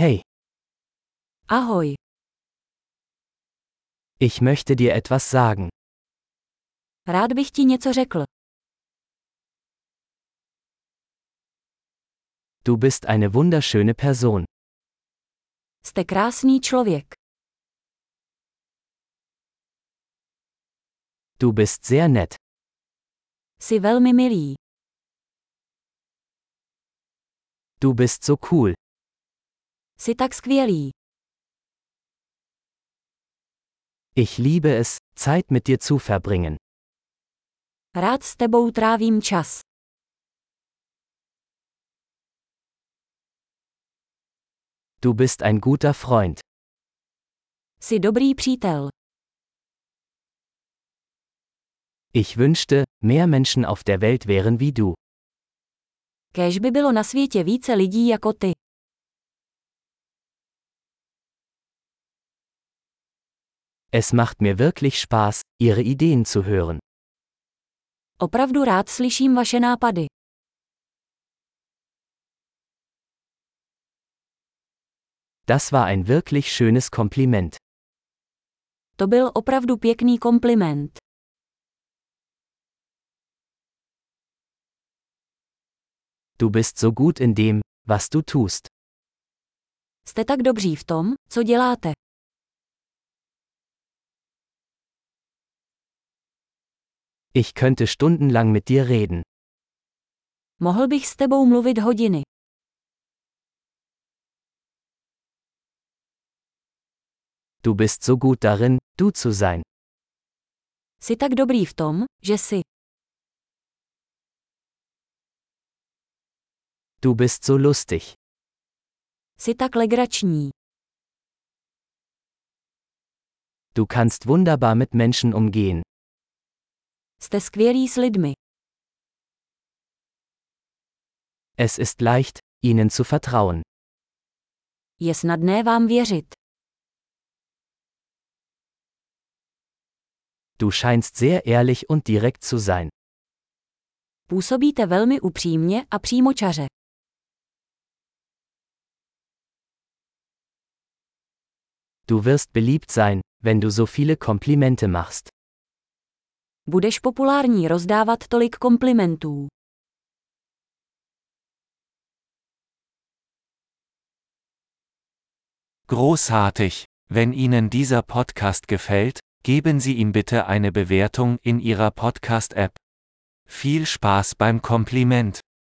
Hey, Ahoj, ich möchte dir etwas sagen. rád bych ti něco řekl. Du bist eine wunderschöne Person. Jste krásný člověk. Du bist sehr nett. Jsi velmi milý. Du bist so cool. Jsi tak skvělý. Ich liebe es, Zeit mit dir zu verbringen. Rád s tebou trávím čas. Du bist ein guter Freund. Jsi dobrý přítel. Ich wünschte, mehr Menschen auf der Welt wären wie du. Kéž by bylo na světě více lidí jako ty. Es macht mir wirklich Spaß, Ihre Ideen zu hören. Opravdu rád slyším vaše nápady. Das war ein wirklich schönes Kompliment. To byl opravdu pěkný kompliment. Du bist so gut in dem, was du tust. Jste tak dobří v tom, co děláte. Ich könnte stundenlang mit dir reden. Mohl bych s tebou mluvit hodiny. Du bist so gut darin, du zu sein. Jsi tak dobrý v tom, že jsi. Du bist so lustig. Jsi tak legrační. Du kannst wunderbar mit Menschen umgehen. Jste skvělí s lidmi. Es ist leicht, ihnen zu vertrauen. Je snadné vám věřit. Du scheinst sehr ehrlich und direkt zu sein. Působíte velmi upřímně a přímočaře. Du wirst beliebt sein, wenn du so viele Komplimente machst. Budeš populární rozdávat tolik komplimentů. Großartig! Wenn Ihnen dieser Podcast gefällt, geben Sie ihm bitte eine Bewertung in Ihrer Podcast-App. Viel Spaß beim Kompliment!